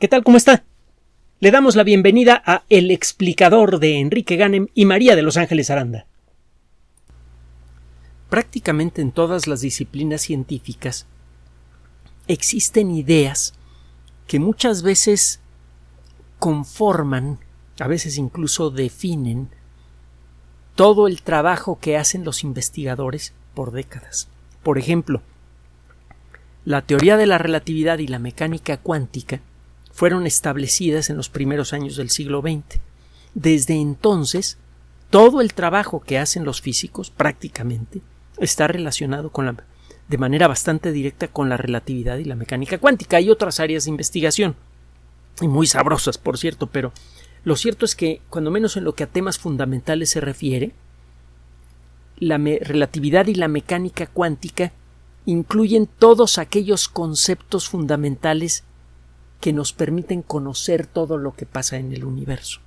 ¿Qué tal? ¿Cómo está? Le damos la bienvenida a El explicador de Enrique Ganem y María de Los Ángeles Aranda. Prácticamente en todas las disciplinas científicas existen ideas que muchas veces conforman, a veces incluso definen, todo el trabajo que hacen los investigadores por décadas. Por ejemplo, la teoría de la relatividad y la mecánica cuántica fueron establecidas en los primeros años del siglo XX. Desde entonces, todo el trabajo que hacen los físicos, prácticamente, está relacionado con la, de manera bastante directa con la relatividad y la mecánica cuántica. Hay otras áreas de investigación, y muy sabrosas, por cierto, pero lo cierto es que, cuando menos en lo que a temas fundamentales se refiere, la relatividad y la mecánica cuántica incluyen todos aquellos conceptos fundamentales que nos permiten conocer todo lo que pasa en el universo.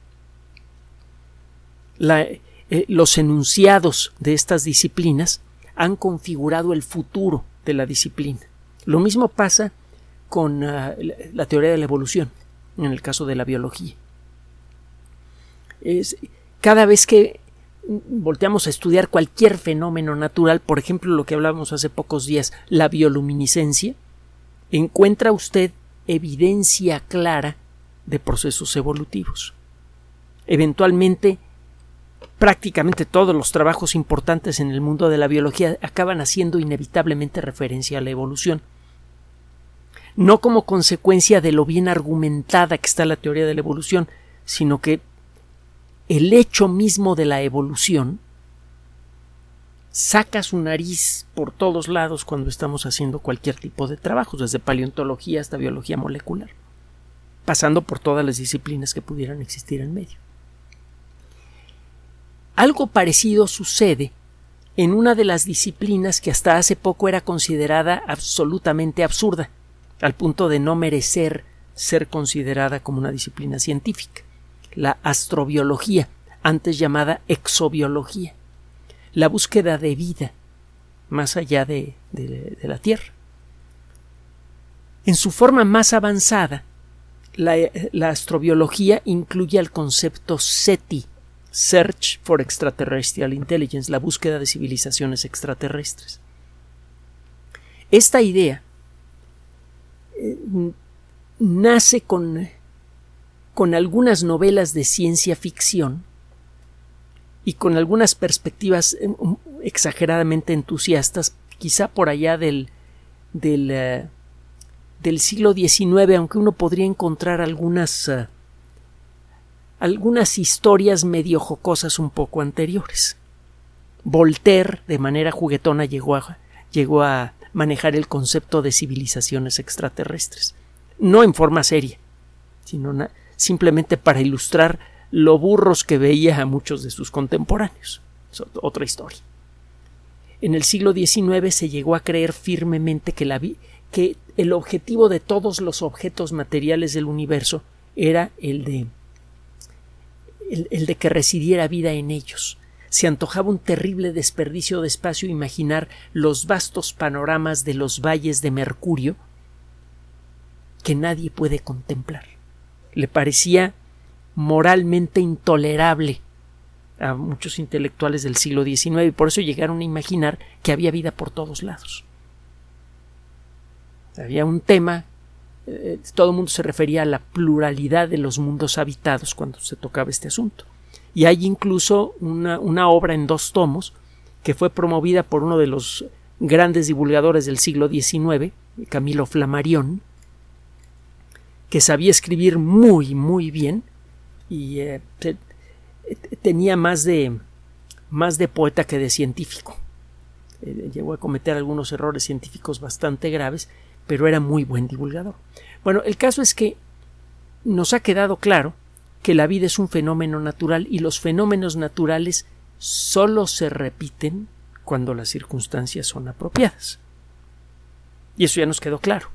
Eh, los enunciados de estas disciplinas han configurado el futuro de la disciplina. Lo mismo pasa con ah, la teoría de la evolución, en el caso de la biología. Cada vez que volteamos a estudiar cualquier fenómeno natural, por ejemplo lo que hablábamos hace pocos días, la bioluminiscencia, encuentra usted evidencia clara de procesos evolutivos. Eventualmente, prácticamente todos los trabajos importantes en el mundo de la biología acaban haciendo inevitablemente referencia a la evolución. No como consecuencia de lo bien argumentada que está la teoría de la evolución, sino que el hecho mismo de la evolución saca su nariz por todos lados cuando estamos haciendo cualquier tipo de trabajo, desde paleontología hasta biología molecular, pasando por todas las disciplinas que pudieran existir en medio. Algo parecido sucede en una de las disciplinas que hasta hace poco era considerada absolutamente absurda, al punto de no merecer ser considerada como una disciplina científica, la astrobiología, antes llamada exobiología la búsqueda de vida más allá de, la Tierra. En su forma más avanzada, la, la, astrobiología incluye el concepto SETI, Search for Extraterrestrial Intelligence, la búsqueda de civilizaciones extraterrestres. Esta idea eh, nace con, con algunas novelas de ciencia ficción y con algunas perspectivas eh, exageradamente entusiastas, quizá por allá del, del, eh, siglo XIX, aunque uno podría encontrar algunas, eh, algunas historias medio jocosas un poco anteriores. Voltaire, de manera juguetona, llegó a, llegó a manejar el concepto de civilizaciones extraterrestres. No en forma seria, sino simplemente para ilustrar lo burros que veía a muchos de sus contemporáneos. Es otra historia. En el siglo XIX se llegó a creer firmemente que, la que el objetivo de todos los objetos materiales del universo era el de el, de que residiera vida en ellos. Se antojaba un terrible desperdicio de espacio imaginar los vastos panoramas de los valles de Mercurio que nadie puede contemplar. Le parecía moralmente intolerable a muchos intelectuales del siglo XIX y por eso llegaron a imaginar que había vida por todos lados. Había un tema, eh, todo el mundo se refería a la pluralidad de los mundos habitados cuando se tocaba este asunto. Y hay incluso una, una obra en dos tomos que fue promovida por uno de los grandes divulgadores del siglo XIX, Camilo Flammarion, que sabía escribir muy, muy bien, y eh, tenía más de, más de poeta que de científico. Eh, llegó a cometer algunos errores científicos bastante graves, pero era muy buen divulgador. Bueno, el caso es que nos ha quedado claro que la vida es un fenómeno natural y los fenómenos naturales solo se repiten cuando las circunstancias son apropiadas. Y eso ya nos quedó claro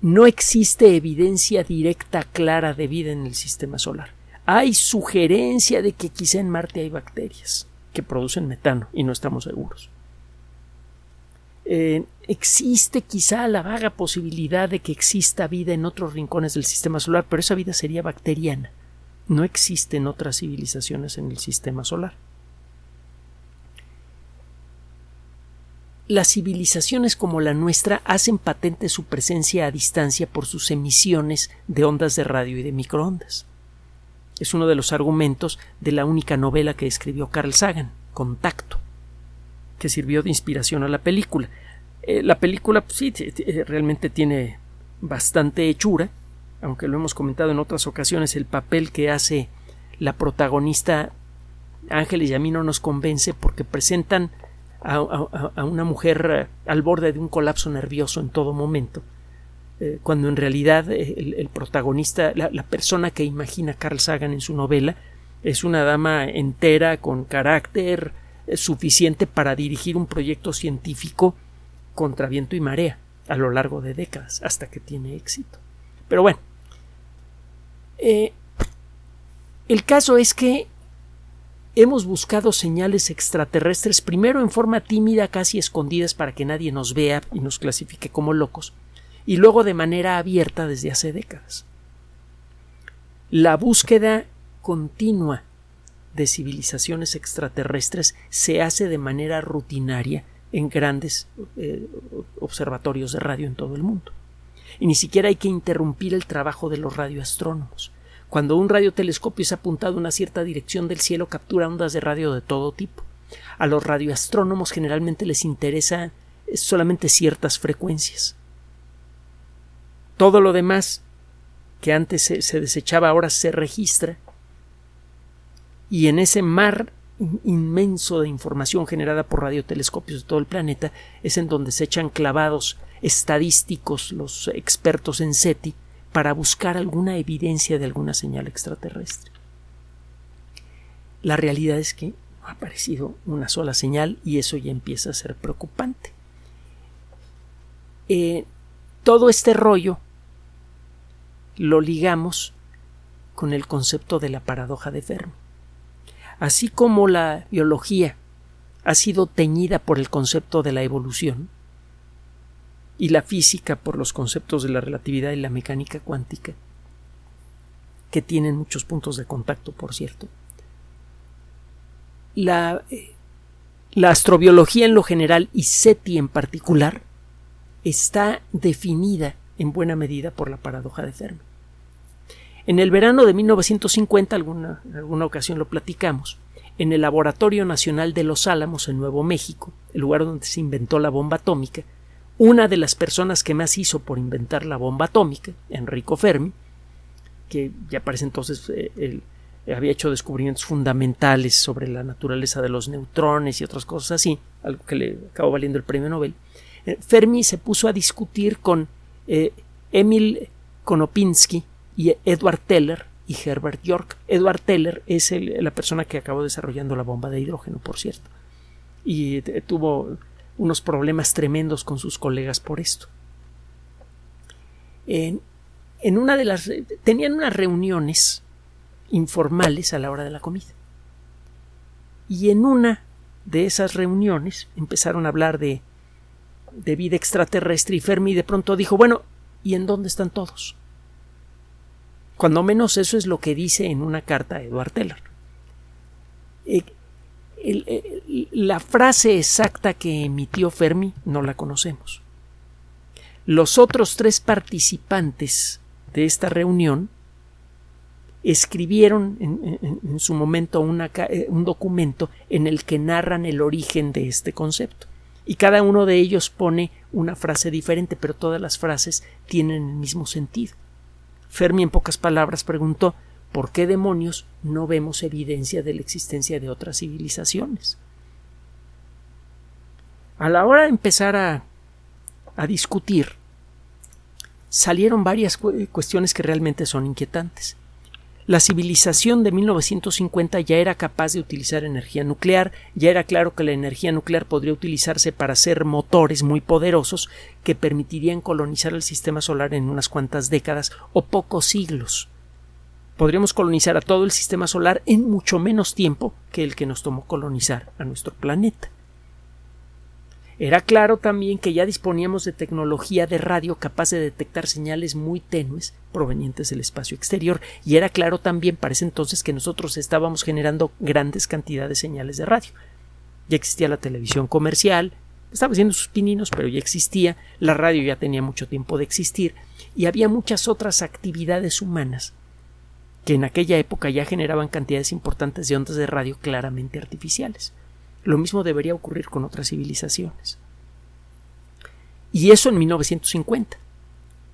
no existe evidencia directa clara de vida en el sistema solar. Hay sugerencia de que quizá en Marte hay bacterias que producen metano y no estamos seguros. existe quizá la vaga posibilidad de que exista vida en otros rincones del sistema solar, pero esa vida sería bacteriana. No existen otras civilizaciones en el sistema solar. Las civilizaciones como la nuestra hacen patente su presencia a distancia por sus emisiones de ondas de radio y de microondas. Es uno de los argumentos de la única novela que escribió Carl Sagan, Contacto, que sirvió de inspiración a la película. Eh, la película pues, sí realmente tiene bastante hechura, aunque lo hemos comentado en otras ocasiones, el papel que hace la protagonista Ángeles y a mí no nos convence porque presentan a, una mujer eh, al borde de un colapso nervioso en todo momento, eh, cuando en realidad el, protagonista, la, persona que imagina Carl Sagan en su novela, es una dama entera con carácter suficiente para dirigir un proyecto científico contra viento y marea a lo largo de décadas hasta que tiene éxito. Pero bueno, eh, el caso es que hemos buscado señales extraterrestres primero en forma tímida, casi escondidas para que nadie nos vea y nos clasifique como locos, y luego de manera abierta desde hace décadas. La búsqueda continua de civilizaciones extraterrestres se hace de manera rutinaria en grandes eh, observatorios de radio en todo el mundo. Y ni siquiera hay que interrumpir el trabajo de los radioastrónomos. Cuando un radiotelescopio es apuntado a una cierta dirección del cielo, captura ondas de radio de todo tipo. A los radioastrónomos generalmente les interesa solamente ciertas frecuencias. Todo lo demás que antes se, se desechaba ahora se registra y en ese mar inmenso de información generada por radiotelescopios de todo el planeta es en donde se echan clavados estadísticos los expertos en SETI para buscar alguna evidencia de alguna señal extraterrestre. La realidad es que no ha aparecido una sola señal y eso ya empieza a ser preocupante. Eh, todo este rollo lo ligamos con el concepto de la paradoja de Fermi. Así como la biología ha sido teñida por el concepto de la evolución y la física por los conceptos de la relatividad y la mecánica cuántica, que tienen muchos puntos de contacto, por cierto. La, eh, la astrobiología en lo general y SETI en particular está definida en buena medida por la paradoja de Fermi. En el verano de 1950, alguna, en alguna ocasión lo platicamos, en el Laboratorio Nacional de Los Álamos, en Nuevo México, el lugar donde se inventó la bomba atómica, una de las personas que más hizo por inventar la bomba atómica, Enrico Fermi, que ya parece entonces eh, había hecho descubrimientos fundamentales sobre la naturaleza de los neutrones y otras cosas así, algo que le acabó valiendo el premio Nobel, eh, Fermi se puso a discutir con eh, Emil Konopinski, y Edward Teller y Herbert York. Edward Teller es la persona que acabó desarrollando la bomba de hidrógeno, por cierto, y tuvo unos problemas tremendos con sus colegas por esto. En, en una de las tenían unas reuniones informales a la hora de la comida. Y en una de esas reuniones empezaron a hablar de, de vida extraterrestre y Fermi de pronto dijo, bueno, ¿y en dónde están todos? Cuando menos eso es lo que dice en una carta a Edward Teller. Eh, la frase exacta que emitió Fermi no la conocemos. Los otros tres participantes de esta reunión escribieron en, su momento eh, un documento en el que narran el origen de este concepto. Y cada uno de ellos pone una frase diferente, pero todas las frases tienen el mismo sentido. Fermi, en pocas palabras, preguntó ¿por qué demonios no vemos evidencia de la existencia de otras civilizaciones? A la hora de empezar a, discutir, salieron varias cuestiones que realmente son inquietantes. La civilización de 1950 ya era capaz de utilizar energía nuclear, ya era claro que la energía nuclear podría utilizarse para hacer motores muy poderosos que permitirían colonizar el sistema solar en unas cuantas décadas o pocos siglos. Podríamos colonizar a todo el sistema solar en mucho menos tiempo que el que nos tomó colonizar a nuestro planeta. Era claro también que ya disponíamos de tecnología de radio capaz de detectar señales muy tenues provenientes del espacio exterior y era claro también para ese entonces que nosotros estábamos generando grandes cantidades de señales de radio. Ya existía la televisión comercial, estaba haciendo sus pininos, pero ya existía, la radio ya tenía mucho tiempo de existir y había muchas otras actividades humanas que en aquella época ya generaban cantidades importantes de ondas de radio claramente artificiales. Lo mismo debería ocurrir con otras civilizaciones. Y eso en 1950.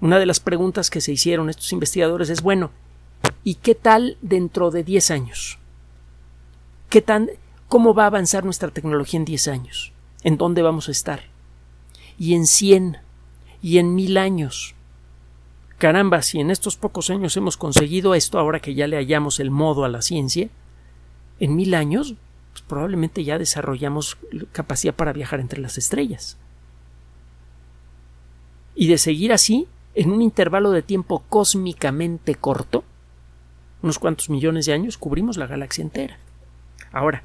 Una de las preguntas que se hicieron estos investigadores es, bueno, ¿y qué tal dentro de 10 años? ¿Qué tan, ¿Cómo va a avanzar nuestra tecnología en 10 años? ¿En dónde vamos a estar? Y en 100 y en mil años. Caramba, si en estos pocos años hemos conseguido esto, ahora que ya le hallamos el modo a la ciencia, en mil años pues, probablemente ya desarrollamos capacidad para viajar entre las estrellas. Y de seguir así, en un intervalo de tiempo cósmicamente corto, unos cuantos millones de años, cubrimos la galaxia entera. Ahora,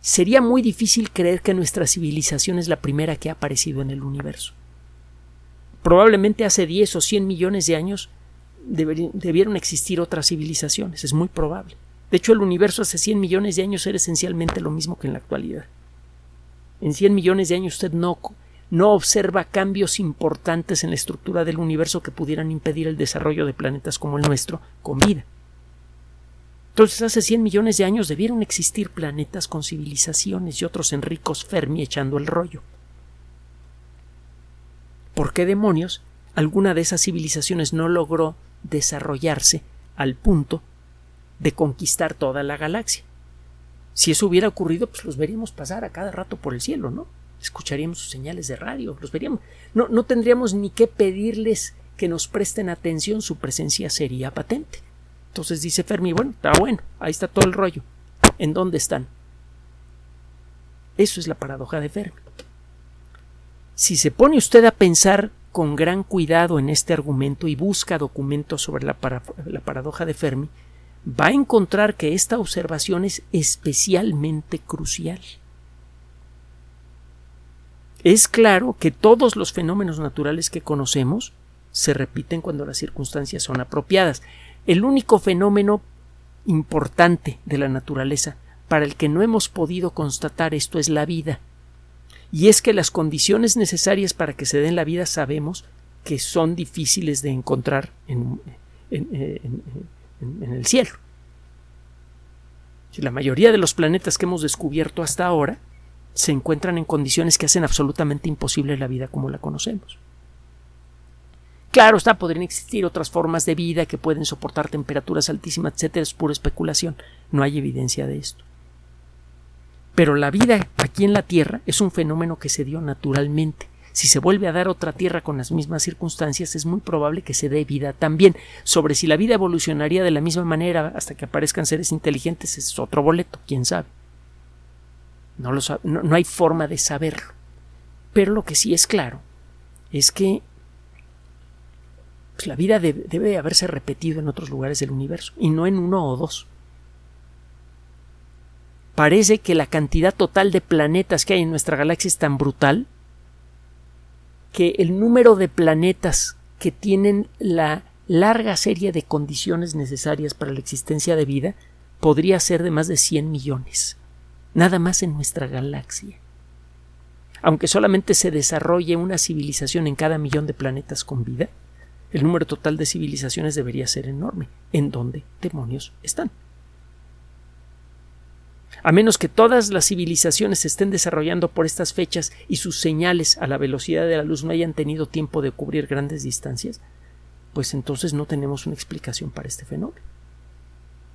sería muy difícil creer que nuestra civilización es la primera que ha aparecido en el universo. Probablemente hace 10 o 100 millones de años debieron existir otras civilizaciones, es muy probable. De hecho, el universo hace 100 millones de años era esencialmente lo mismo que en la actualidad. En 100 millones de años usted no, no observa cambios importantes en la estructura del universo que pudieran impedir el desarrollo de planetas como el nuestro con vida. Entonces, hace 100 millones de años debieron existir planetas con civilizaciones y otros en ricos Fermi echando el rollo. ¿Por qué demonios alguna de esas civilizaciones no logró desarrollarse al punto de conquistar toda la galaxia. Si eso hubiera ocurrido, pues los veríamos pasar a cada rato por el cielo, ¿no? Escucharíamos sus señales de radio, los veríamos. No, no tendríamos ni que pedirles que nos presten atención, su presencia sería patente. Entonces dice Fermi, bueno, está bueno, ahí está todo el rollo. ¿En dónde están? Eso es la paradoja de Fermi. Si se pone usted a pensar con gran cuidado en este argumento y busca documentos sobre la, la paradoja de Fermi, va a encontrar que esta observación es especialmente crucial. Es claro que todos los fenómenos naturales que conocemos se repiten cuando las circunstancias son apropiadas. El único fenómeno importante de la naturaleza para el que no hemos podido constatar esto es la vida. Y es que las condiciones necesarias para que se den la vida sabemos que son difíciles de encontrar en, el cielo. La mayoría de los planetas que hemos descubierto hasta ahora se encuentran en condiciones que hacen absolutamente imposible la vida como la conocemos. Claro está, podrían existir otras formas de vida que pueden soportar temperaturas altísimas, etcétera, es pura especulación, no hay evidencia de esto. Pero la vida aquí en la Tierra es un fenómeno que se dio naturalmente si se vuelve a dar otra Tierra con las mismas circunstancias, es muy probable que se dé vida también. Sobre si la vida evolucionaría de la misma manera hasta que aparezcan seres inteligentes es otro boleto, quién sabe. No, lo no, hay forma de saberlo. Pero lo que sí es claro es que pues, la vida debe haberse repetido en otros lugares del universo y no en uno o dos parece que la cantidad total de planetas que hay en nuestra galaxia es tan brutal que el número de planetas que tienen la larga serie de condiciones necesarias para la existencia de vida podría ser de más de 100 millones, nada más en nuestra galaxia. Aunque solamente se desarrolle una civilización en cada millón de planetas con vida, el número total de civilizaciones debería ser enorme. ¿En dónde demonios están? A menos que todas las civilizaciones se estén desarrollando por estas fechas y sus señales a la velocidad de la luz no hayan tenido tiempo de cubrir grandes distancias, pues entonces no tenemos una explicación para este fenómeno.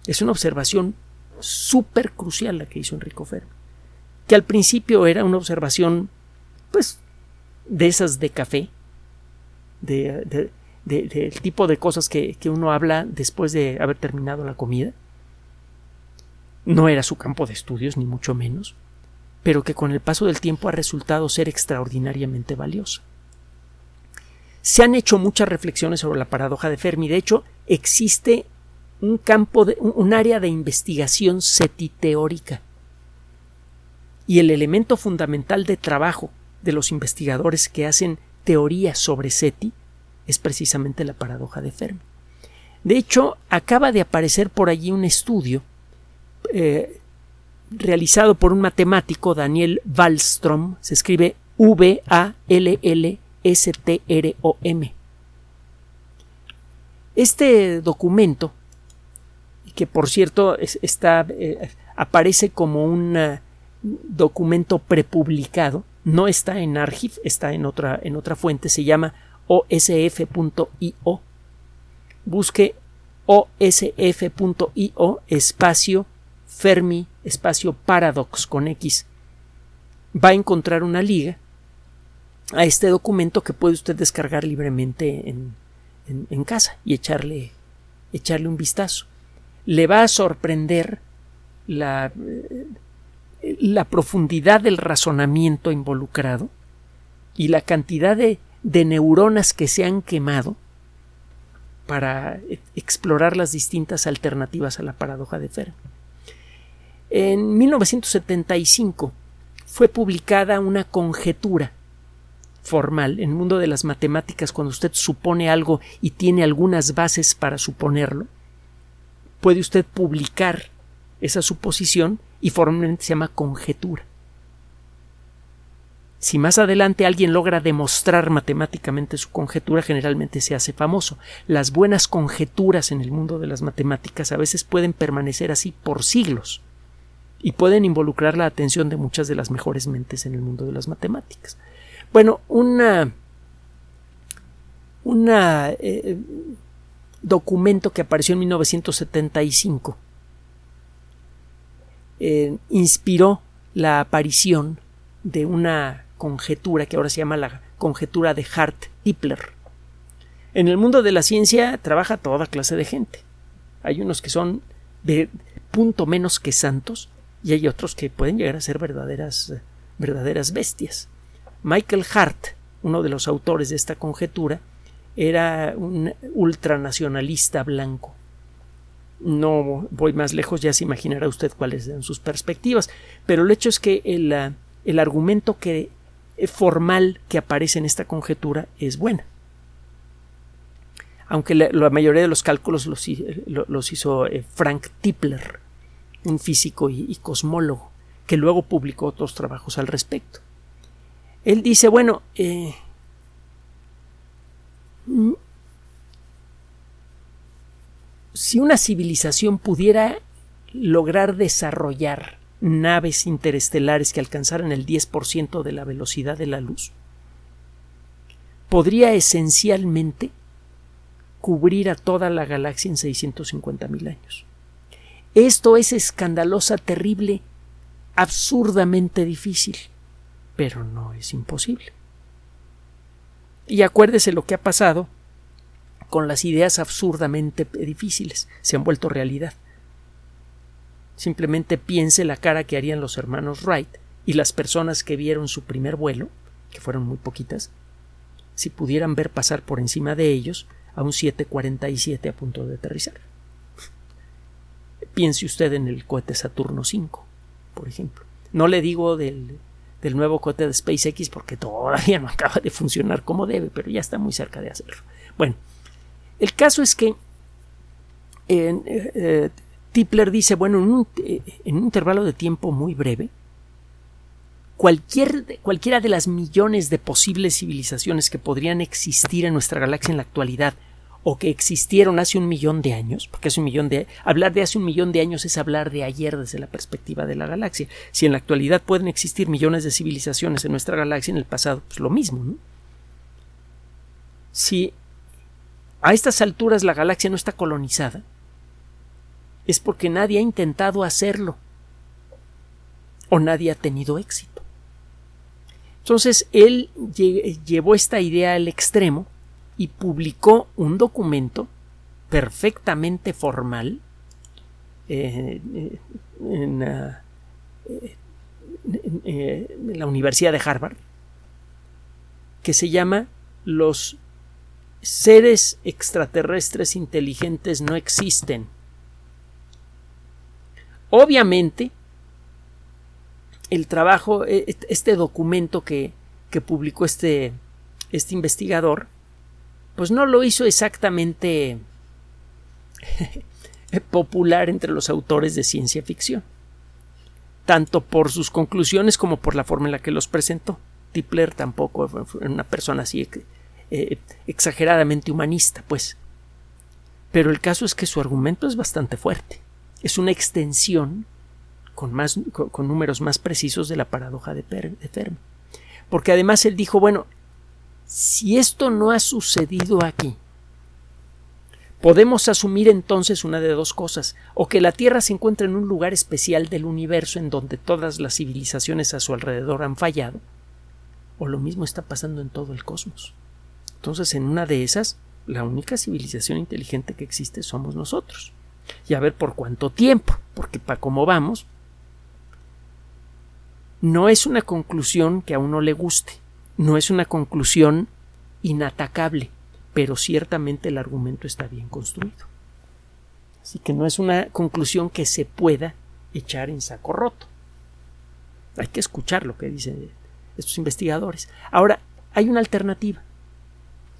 Es una observación súper crucial la que hizo Enrico Fermi, que al principio era una observación, pues, de esas de café, de, del tipo de cosas que uno habla después de haber terminado la comida, no era su campo de estudios, ni mucho menos, pero que con el paso del tiempo ha resultado ser extraordinariamente valioso. Se han hecho muchas reflexiones sobre la paradoja de Fermi. De hecho, existe un campo de, un área de investigación setiteórica y el elemento fundamental de trabajo de los investigadores que hacen teoría sobre SETI es precisamente la paradoja de Fermi. De hecho, acaba de aparecer por allí un estudio eh, realizado por un matemático, Daniel Wallström, se escribe V-A-L-L-S-T-R-O-M. Este documento, que por cierto está, eh, aparece como un eh, documento prepublicado, no está en Archive, está en otra, en otra fuente, se llama osf.io. Busque osf.io espacio Fermi espacio Paradox con X. Va a encontrar una liga a este documento que puede usted descargar libremente en, en, casa y echarle, echarle un vistazo. Le va a sorprender la, la profundidad del razonamiento involucrado y la cantidad de, de neuronas que se han quemado para explorar las distintas alternativas a la paradoja de Fermi. En 1975 fue publicada una conjetura formal en el mundo de las matemáticas cuando usted supone algo y tiene algunas bases para suponerlo. Puede usted publicar esa suposición y formalmente se llama conjetura. Si más adelante alguien logra demostrar matemáticamente su conjetura, generalmente se hace famoso. Las buenas conjeturas en el mundo de las matemáticas a veces pueden permanecer así por siglos y pueden involucrar la atención de muchas de las mejores mentes en el mundo de las matemáticas. Bueno, una, una eh, documento que apareció en 1975 eh, inspiró la aparición de una conjetura que ahora se llama la conjetura de Hart-Tipler. En el mundo de la ciencia trabaja toda clase de gente. Hay unos que son de punto menos que santos y hay otros que pueden llegar a ser verdaderas, verdaderas bestias. Michael Hart, uno de los autores de esta conjetura, era un ultranacionalista blanco. No voy más lejos, ya se imaginará usted cuáles eran sus perspectivas, pero el hecho es que el, el argumento que eh, formal que aparece en esta conjetura es buena. Aunque la, mayoría de los cálculos los, hizo eh, Frank Tipler, un físico y, cosmólogo, que luego publicó otros trabajos al respecto. Él dice, bueno, eh, si una civilización pudiera lograr desarrollar naves interestelares que alcanzaran el 10% de la velocidad de la luz, podría esencialmente cubrir a toda la galaxia en 650 mil años. Esto es escandalosa, terrible, absurdamente difícil, pero no es imposible. Y acuérdese lo que ha pasado con las ideas absurdamente difíciles, se han vuelto realidad. Simplemente piense la cara que harían los hermanos Wright y las personas que vieron su primer vuelo, que fueron muy poquitas, si pudieran ver pasar por encima de ellos a un 747 a punto de aterrizar. Piense usted en el cohete Saturno V, por ejemplo. No le digo del, del nuevo cohete de SpaceX porque todavía no acaba de funcionar como debe, pero ya está muy cerca de hacerlo. Bueno, el caso es que eh, eh, Tipler dice, bueno, en un, eh, en un, intervalo de tiempo muy breve, cualquier, cualquiera de las millones de posibles civilizaciones que podrían existir en nuestra galaxia en la actualidad o que existieron hace un millón de años, porque hace un millón de hablar de hace un millón de años es hablar de ayer desde la perspectiva de la galaxia. Si en la actualidad pueden existir millones de civilizaciones en nuestra galaxia, en el pasado, pues lo mismo, ¿no? Si a estas alturas la galaxia no está colonizada, es porque nadie ha intentado hacerlo o nadie ha tenido éxito. Entonces él llevó esta idea al extremo y publicó un documento perfectamente formal eh, eh, en, en, la Universidad de Harvard que se llama Los seres extraterrestres inteligentes no existen. Obviamente, el trabajo, e, e, este documento que, que publicó este, este investigador, pues no lo hizo exactamente popular entre los autores de ciencia ficción, tanto por sus conclusiones como por la forma en la que los presentó. Tipler tampoco fue una persona así eh, exageradamente humanista, pues. Pero el caso es que su argumento es bastante fuerte. Es una extensión con, más, con, números más precisos de la paradoja de, de Fermi. Porque además él dijo, bueno, si esto no ha sucedido aquí, podemos asumir entonces una de dos cosas, o que la Tierra se encuentra en un lugar especial del universo en donde todas las civilizaciones a su alrededor han fallado, o lo mismo está pasando en todo el cosmos. Entonces, en una de esas, la única civilización inteligente que existe somos nosotros. Y a ver por cuánto tiempo, porque para cómo vamos, no es una conclusión que a uno le guste, no es una conclusión inatacable, pero ciertamente el argumento está bien construido. Así que no es una conclusión que se pueda echar en saco roto. Hay que escuchar lo que dicen estos investigadores. Ahora, hay una alternativa.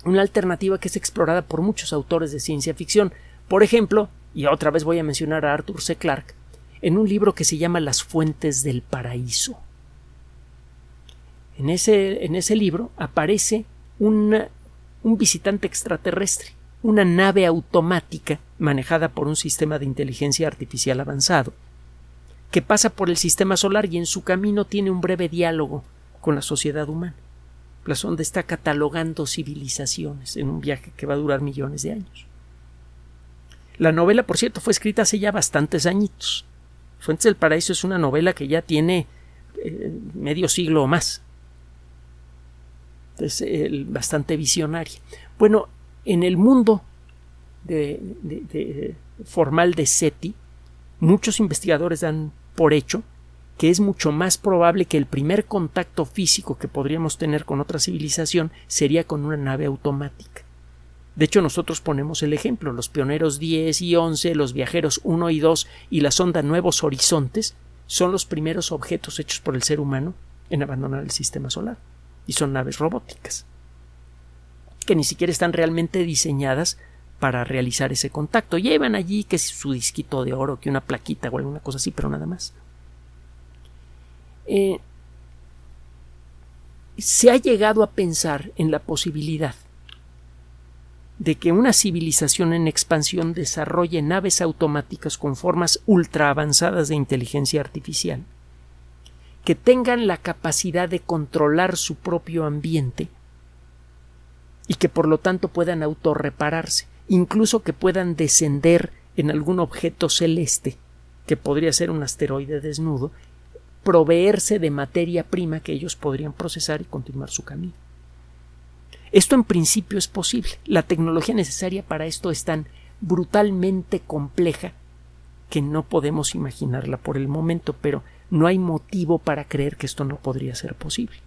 Una alternativa que es explorada por muchos autores de ciencia ficción. Por ejemplo, y otra vez voy a mencionar a Arthur C. Clarke, en un libro que se llama Las Fuentes del Paraíso. En ese, en ese libro aparece un visitante extraterrestre, una nave automática manejada por un sistema de inteligencia artificial avanzado, que pasa por el sistema solar y en su camino tiene un breve diálogo con la sociedad humana. La sonda está catalogando civilizaciones en un viaje que va a durar millones de años. La novela, por cierto, fue escrita hace ya bastantes añitos. Fuentes del Paraíso es una novela que ya tiene eh, medio siglo o más es bastante visionaria. Bueno, en el mundo de, formal de SETI, muchos investigadores dan por hecho que es mucho más probable que el primer contacto físico que podríamos tener con otra civilización sería con una nave automática. De hecho, nosotros ponemos el ejemplo, los pioneros 10 y 11, los viajeros 1 y 2 y la sonda Nuevos Horizontes son los primeros objetos hechos por el ser humano en abandonar el sistema solar y son naves robóticas que ni siquiera están realmente diseñadas para realizar ese contacto. Llevan allí que su disquito de oro, que una plaquita o alguna cosa así, pero nada más. Eh, se ha llegado a pensar en la posibilidad de que una civilización en expansión desarrolle naves automáticas con formas ultra avanzadas de inteligencia artificial que tengan la capacidad de controlar su propio ambiente y que por lo tanto puedan autorrepararse, incluso que puedan descender en algún objeto celeste, que podría ser un asteroide desnudo, proveerse de materia prima que ellos podrían procesar y continuar su camino. Esto en principio es posible. La tecnología necesaria para esto es tan brutalmente compleja que no podemos imaginarla por el momento, pero no hay motivo para creer que esto no podría ser posible.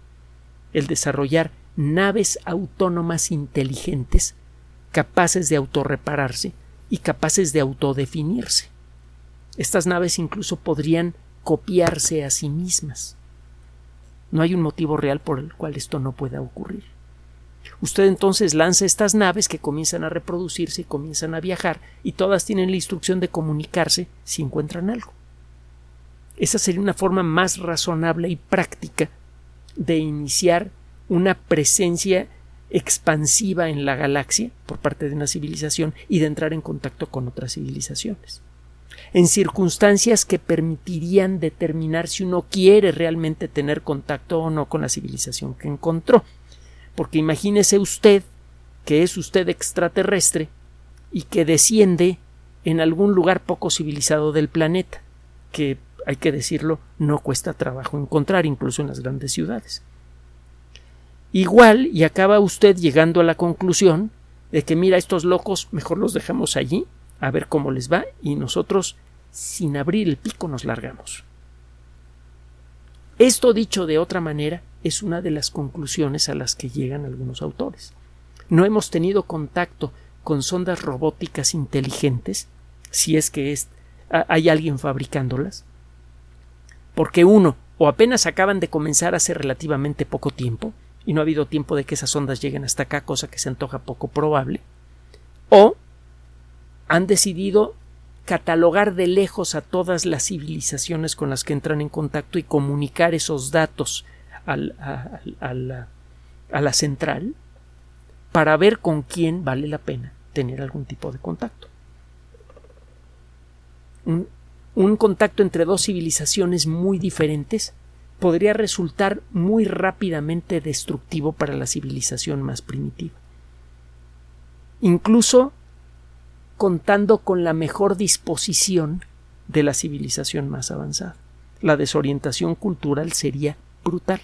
El desarrollar naves autónomas inteligentes capaces de autorrepararse y capaces de autodefinirse. Estas naves incluso podrían copiarse a sí mismas. No hay un motivo real por el cual esto no pueda ocurrir. Usted entonces lanza estas naves que comienzan a reproducirse y comienzan a viajar y todas tienen la instrucción de comunicarse si encuentran algo. Esa sería una forma más razonable y práctica de iniciar una presencia expansiva en la galaxia por parte de una civilización y de entrar en contacto con otras civilizaciones. En circunstancias que permitirían determinar si uno quiere realmente tener contacto o no con la civilización que encontró. Porque imagínese usted que es usted extraterrestre y que desciende en algún lugar poco civilizado del planeta, que hay que decirlo, no cuesta trabajo encontrar, incluso en las grandes ciudades. Igual, y acaba usted llegando a la conclusión de que mira, estos locos mejor los dejamos allí, a ver cómo les va, y nosotros, sin abrir el pico, nos largamos. Esto dicho de otra manera, es una de las conclusiones a las que llegan algunos autores. No hemos tenido contacto con sondas robóticas inteligentes, si es que es, hay alguien fabricándolas, porque uno, o apenas acaban de comenzar hace relativamente poco tiempo, y no ha habido tiempo de que esas ondas lleguen hasta acá, cosa que se antoja poco probable, o han decidido catalogar de lejos a todas las civilizaciones con las que entran en contacto y comunicar esos datos a, la, a, la, central para ver con quién vale la pena tener algún tipo de contacto. Un, un contacto entre dos civilizaciones muy diferentes podría resultar muy rápidamente destructivo para la civilización más primitiva. Incluso contando con la mejor disposición de la civilización más avanzada. La desorientación cultural sería brutal.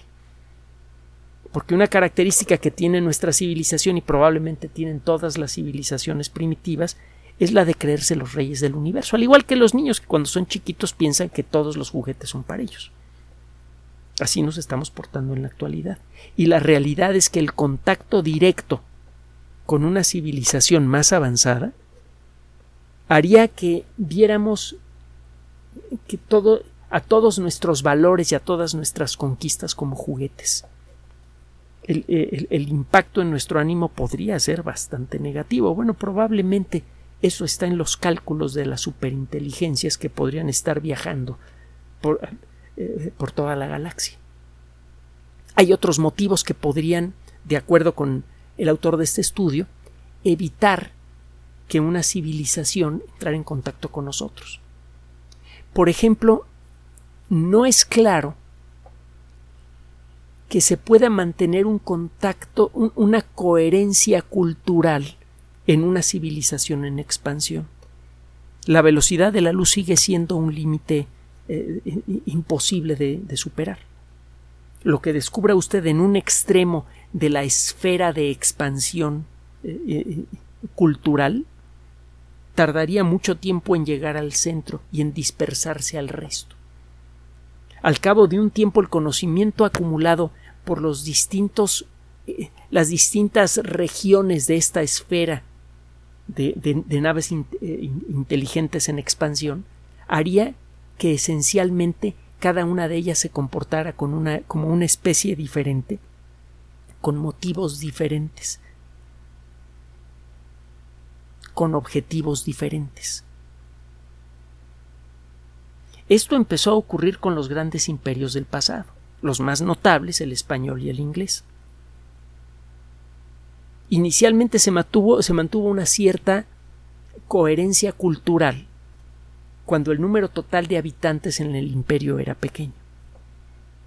Porque una característica que tiene nuestra civilización y probablemente tienen todas las civilizaciones primitivas es la de creerse los reyes del universo, al igual que los niños que cuando son chiquitos piensan que todos los juguetes son para ellos. Así nos estamos portando en la actualidad. Y la realidad es que el contacto directo con una civilización más avanzada haría que viéramos que todo, a todos nuestros valores y a todas nuestras conquistas como juguetes. El, el, el, impacto en nuestro ánimo podría ser bastante negativo. Bueno, probablemente eso está en los cálculos de las superinteligencias que podrían estar viajando por, eh, por toda la galaxia. Hay otros motivos que podrían, de acuerdo con el autor de este estudio, evitar que una civilización entrara en contacto con nosotros. Por ejemplo, no es claro que se pueda mantener un contacto, un, una coherencia cultural en una civilización en expansión. La velocidad de la luz sigue siendo un límite eh, imposible de, superar. Lo que descubra usted en un extremo de la esfera de expansión eh, eh, cultural tardaría mucho tiempo en llegar al centro y en dispersarse al resto. Al cabo de un tiempo el conocimiento acumulado por los distintos las distintas regiones de esta esfera de, naves eh, inteligentes en expansión haría que esencialmente cada una de ellas se comportara con una, como una especie diferente, con motivos diferentes, con objetivos diferentes. Esto empezó a ocurrir con los grandes imperios del pasado, los más notables el español y el inglés. Inicialmente se mantuvo, una cierta coherencia cultural cuando el número total de habitantes en el imperio era pequeño.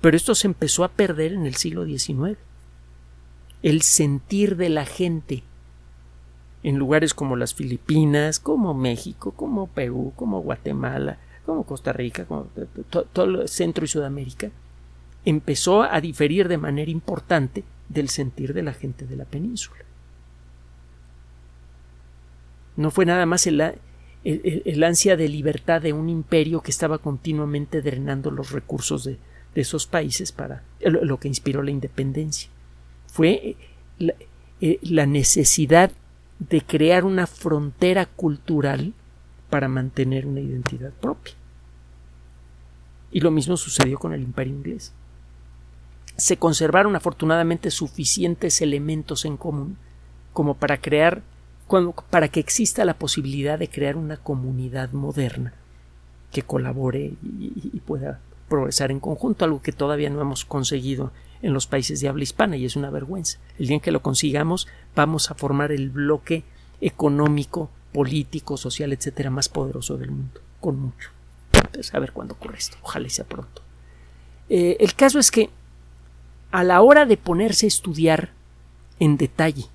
Pero esto se empezó a perder en el siglo XIX. El sentir de la gente en lugares como las Filipinas, como México, como Perú, como Guatemala, como Costa Rica, como todo Centro y Sudamérica, empezó a diferir de manera importante del sentir de la gente de la península. No fue nada más el, el, ansia de libertad de un imperio que estaba continuamente drenando los recursos de, de esos países para lo que inspiró la independencia. Fue la, eh, la necesidad de crear una frontera cultural para mantener una identidad propia. Y lo mismo sucedió con el imperio inglés. Se conservaron afortunadamente suficientes elementos en común como para crear para que exista la posibilidad de crear una comunidad moderna que colabore y, pueda progresar en conjunto, algo que todavía no hemos conseguido en los países de habla hispana y es una vergüenza. El día en que lo consigamos vamos a formar el bloque económico, político, social, etcétera, más poderoso del mundo, con mucho. A ver cuándo ocurre esto. Ojalá sea pronto. Eh, el caso es que a la hora de ponerse a estudiar en detalle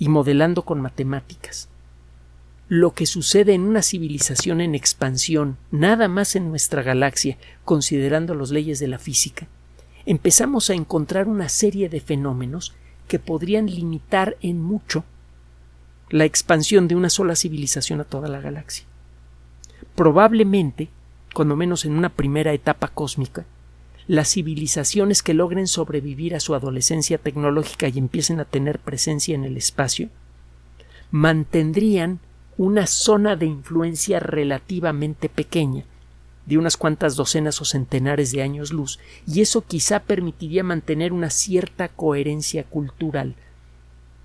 y modelando con matemáticas lo que sucede en una civilización en expansión, nada más en nuestra galaxia, considerando las leyes de la física, empezamos a encontrar una serie de fenómenos que podrían limitar en mucho la expansión de una sola civilización a toda la galaxia. Probablemente, cuando menos en una primera etapa cósmica, las civilizaciones que logren sobrevivir a su adolescencia tecnológica y empiecen a tener presencia en el espacio, mantendrían una zona de influencia relativamente pequeña de unas cuantas docenas o centenares de años luz, y eso quizá permitiría mantener una cierta coherencia cultural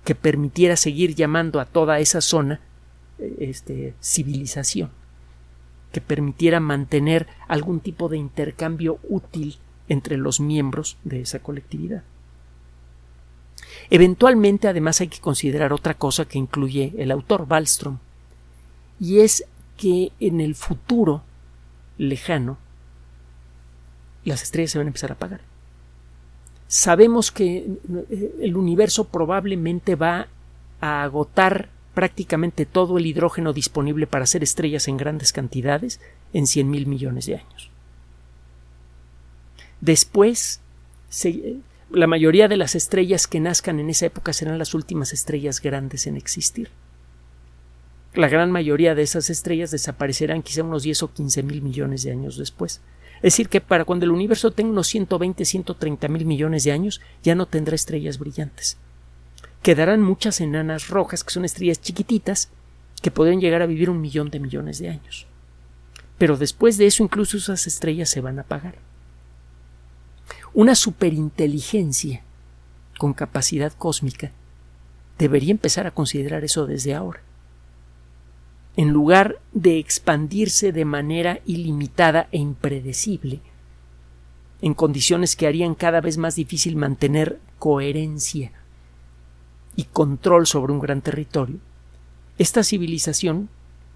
que permitiera seguir llamando a toda esa zona eh, este, civilización, que permitiera mantener algún tipo de intercambio útil entre los miembros de esa colectividad. Eventualmente, además, hay que considerar otra cosa que incluye el autor Wallström, y es que en el futuro lejano las estrellas se van a empezar a apagar. Sabemos que eh, el universo probablemente va a agotar prácticamente todo el hidrógeno disponible para hacer estrellas en grandes cantidades en cien mil millones de años. Después, la mayoría de las estrellas que nazcan en esa época serán las últimas estrellas grandes en existir. La gran mayoría de esas estrellas desaparecerán quizá unos 10 o 15 mil millones de años después. Es decir, que para cuando el universo tenga unos 120, 130 mil millones de años, ya no tendrá estrellas brillantes. Quedarán muchas enanas rojas, que son estrellas chiquititas, que podrían llegar a vivir un millón de millones de años. Pero después de eso, incluso esas estrellas se van a apagar. Una superinteligencia con capacidad cósmica debería empezar a considerar eso desde ahora. En lugar de expandirse de manera ilimitada e impredecible, en condiciones que harían cada vez más difícil mantener coherencia y control sobre un gran territorio, esta civilización,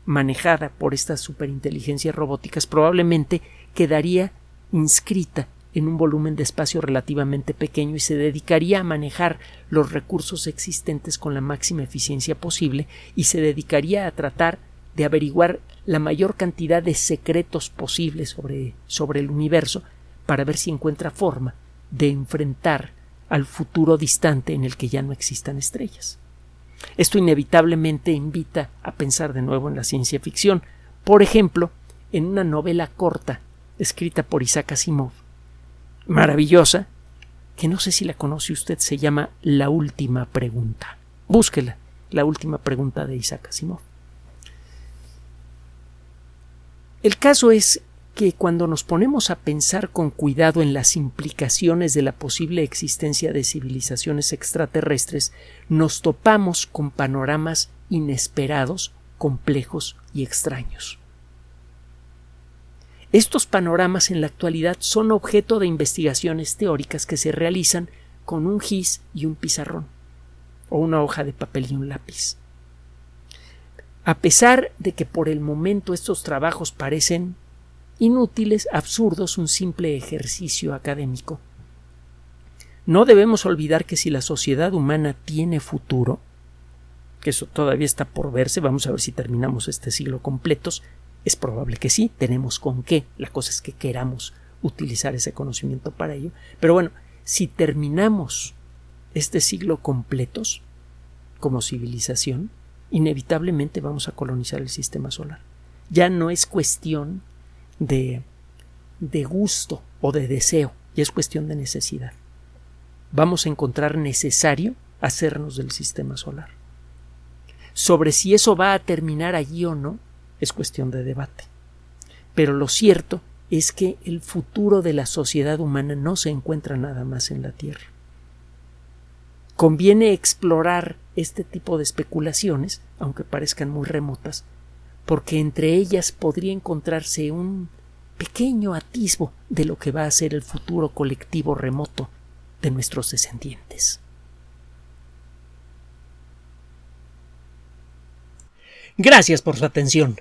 manejada por estas superinteligencias robóticas, probablemente quedaría inscrita en un volumen de espacio relativamente pequeño y se dedicaría a manejar los recursos existentes con la máxima eficiencia posible y se dedicaría a tratar de averiguar la mayor cantidad de secretos posibles sobre, sobre el universo para ver si encuentra forma de enfrentar al futuro distante en el que ya no existan estrellas. Esto inevitablemente invita a pensar de nuevo en la ciencia ficción, por ejemplo, en una novela corta escrita por Isaac Asimov, maravillosa, que no sé si la conoce usted, se llama La última pregunta. Búsquela, la última pregunta de Isaac Asimov. El caso es que cuando nos ponemos a pensar con cuidado en las implicaciones de la posible existencia de civilizaciones extraterrestres, nos topamos con panoramas inesperados, complejos y extraños. Estos panoramas en la actualidad son objeto de investigaciones teóricas que se realizan con un gis y un pizarrón, o una hoja de papel y un lápiz. A pesar de que por el momento estos trabajos parecen inútiles, absurdos, un simple ejercicio académico, no debemos olvidar que si la sociedad humana tiene futuro, que eso todavía está por verse, vamos a ver si terminamos este siglo completos, es probable que sí, tenemos con qué, la cosa es que queramos utilizar ese conocimiento para ello, pero bueno, si terminamos este siglo completos como civilización, inevitablemente vamos a colonizar el sistema solar. Ya no es cuestión de, de gusto o de deseo, ya es cuestión de necesidad. Vamos a encontrar necesario hacernos del sistema solar. Sobre si eso va a terminar allí o no, es cuestión de debate. Pero lo cierto es que el futuro de la sociedad humana no se encuentra nada más en la Tierra. Conviene explorar este tipo de especulaciones, aunque parezcan muy remotas, porque entre ellas podría encontrarse un pequeño atisbo de lo que va a ser el futuro colectivo remoto de nuestros descendientes. Gracias por su atención.